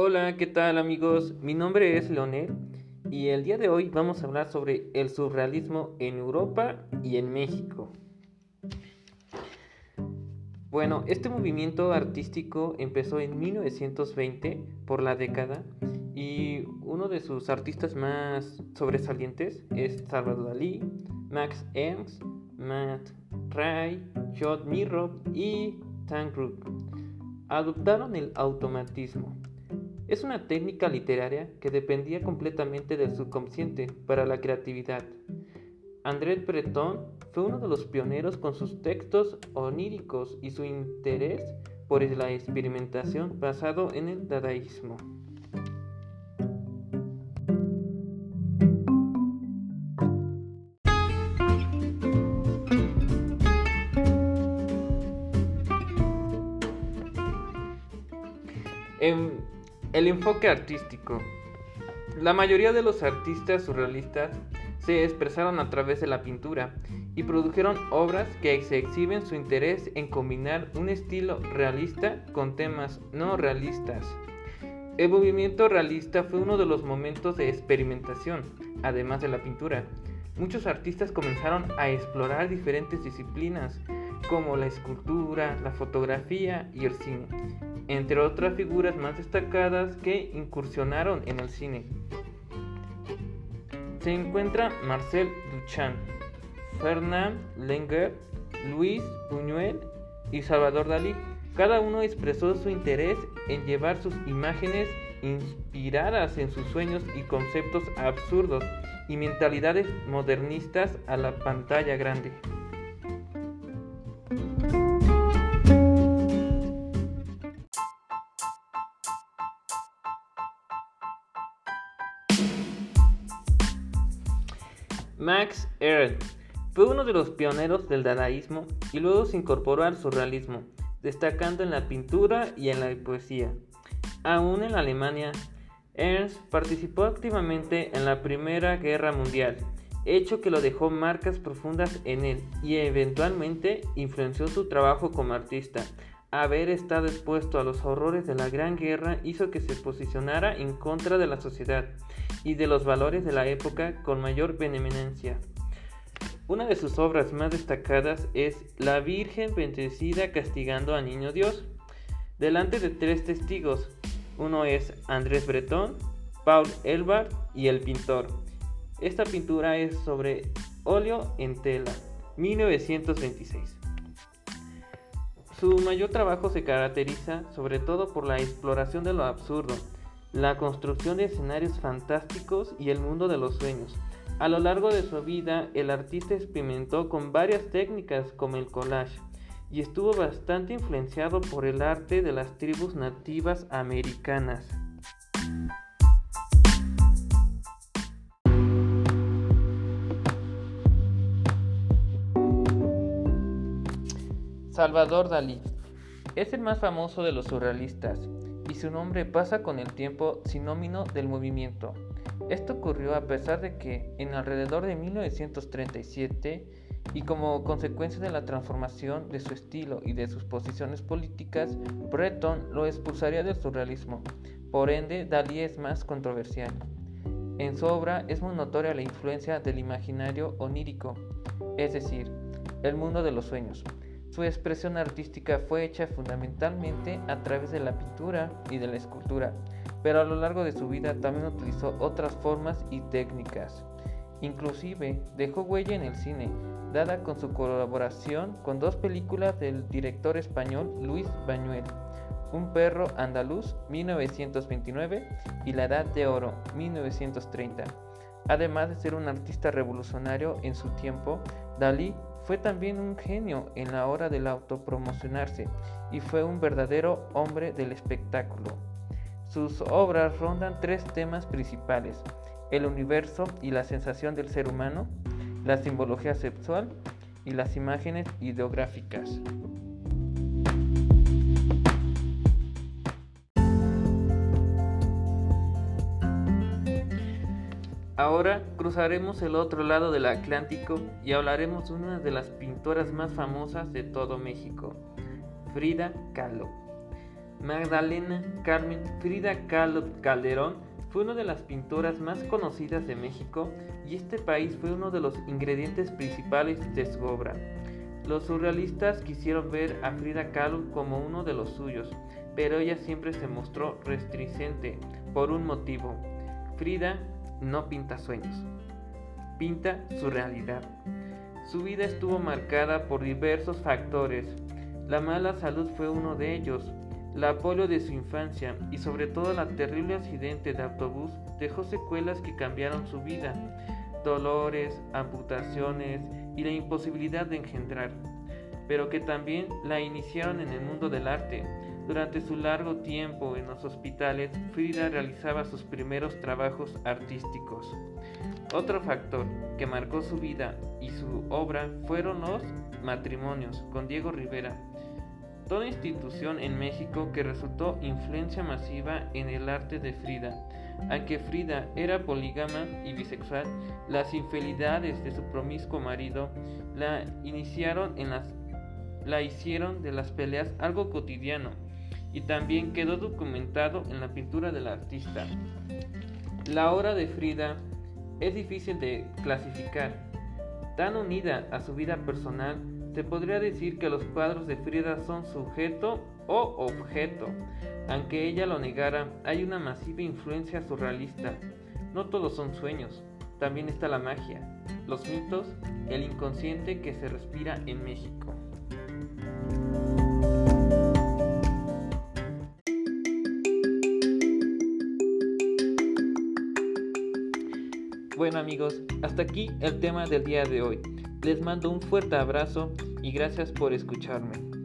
Hola, ¿qué tal amigos? Mi nombre es Leonel y el día de hoy vamos a hablar sobre el surrealismo en Europa y en México. Bueno, este movimiento artístico empezó en 1920 por la década y uno de sus artistas más sobresalientes es Salvador Dalí, Max Ernst, Matt Ray, John Mirror y Tank Adoptaron el automatismo. Es una técnica literaria que dependía completamente del subconsciente para la creatividad. André Breton fue uno de los pioneros con sus textos oníricos y su interés por la experimentación basado en el dadaísmo. En el enfoque artístico. La mayoría de los artistas surrealistas se expresaron a través de la pintura y produjeron obras que exhiben su interés en combinar un estilo realista con temas no realistas. El movimiento realista fue uno de los momentos de experimentación, además de la pintura. Muchos artistas comenzaron a explorar diferentes disciplinas, como la escultura, la fotografía y el cine, entre otras figuras más destacadas que incursionaron en el cine. Se encuentra Marcel Duchamp, Fernand Lenger, Luis Buñuel y Salvador Dalí. Cada uno expresó su interés en llevar sus imágenes inspiradas en sus sueños y conceptos absurdos y mentalidades modernistas a la pantalla grande. Max Ernst fue uno de los pioneros del dadaísmo y luego se incorporó al surrealismo, destacando en la pintura y en la poesía. Aún en Alemania, Ernst participó activamente en la Primera Guerra Mundial, hecho que lo dejó marcas profundas en él y eventualmente influenció su trabajo como artista. Haber estado expuesto a los horrores de la Gran Guerra hizo que se posicionara en contra de la sociedad y de los valores de la época con mayor benevolencia. Una de sus obras más destacadas es La Virgen bendecida castigando a Niño Dios, delante de tres testigos. Uno es Andrés Breton, Paul Elbar y el pintor. Esta pintura es sobre óleo en tela, 1926. Su mayor trabajo se caracteriza sobre todo por la exploración de lo absurdo, la construcción de escenarios fantásticos y el mundo de los sueños. A lo largo de su vida, el artista experimentó con varias técnicas como el collage y estuvo bastante influenciado por el arte de las tribus nativas americanas. Salvador Dalí es el más famoso de los surrealistas y su nombre pasa con el tiempo sinónimo del movimiento. Esto ocurrió a pesar de que en alrededor de 1937 y como consecuencia de la transformación de su estilo y de sus posiciones políticas, Breton lo expulsaría del surrealismo. Por ende, Dalí es más controversial. En su obra es muy notoria la influencia del imaginario onírico, es decir, el mundo de los sueños. Su expresión artística fue hecha fundamentalmente a través de la pintura y de la escultura, pero a lo largo de su vida también utilizó otras formas y técnicas. Inclusive dejó huella en el cine, dada con su colaboración con dos películas del director español Luis Bañuel, Un perro andaluz 1929 y La Edad de Oro 1930. Además de ser un artista revolucionario en su tiempo, Dalí fue también un genio en la hora del autopromocionarse y fue un verdadero hombre del espectáculo. Sus obras rondan tres temas principales, el universo y la sensación del ser humano, la simbología sexual y las imágenes ideográficas. Ahora cruzaremos el otro lado del Atlántico y hablaremos de una de las pintoras más famosas de todo México, Frida Kahlo. Magdalena Carmen Frida Kahlo Calderón fue una de las pintoras más conocidas de México y este país fue uno de los ingredientes principales de su obra. Los surrealistas quisieron ver a Frida Kahlo como uno de los suyos, pero ella siempre se mostró restringente por un motivo. Frida no pinta sueños, pinta su realidad. Su vida estuvo marcada por diversos factores. La mala salud fue uno de ellos, la polio de su infancia y sobre todo el terrible accidente de autobús dejó secuelas que cambiaron su vida, dolores, amputaciones y la imposibilidad de engendrar, pero que también la iniciaron en el mundo del arte. Durante su largo tiempo en los hospitales, Frida realizaba sus primeros trabajos artísticos. Otro factor que marcó su vida y su obra fueron los matrimonios con Diego Rivera, toda institución en México que resultó influencia masiva en el arte de Frida. Aunque Frida era polígama y bisexual, las infidelidades de su promiscuo marido la iniciaron en las la hicieron de las peleas algo cotidiano y también quedó documentado en la pintura del artista. La obra de Frida es difícil de clasificar, tan unida a su vida personal se podría decir que los cuadros de Frida son sujeto o objeto. Aunque ella lo negara, hay una masiva influencia surrealista. No todos son sueños, también está la magia, los mitos, el inconsciente que se respira en México. Bueno amigos, hasta aquí el tema del día de hoy. Les mando un fuerte abrazo y gracias por escucharme.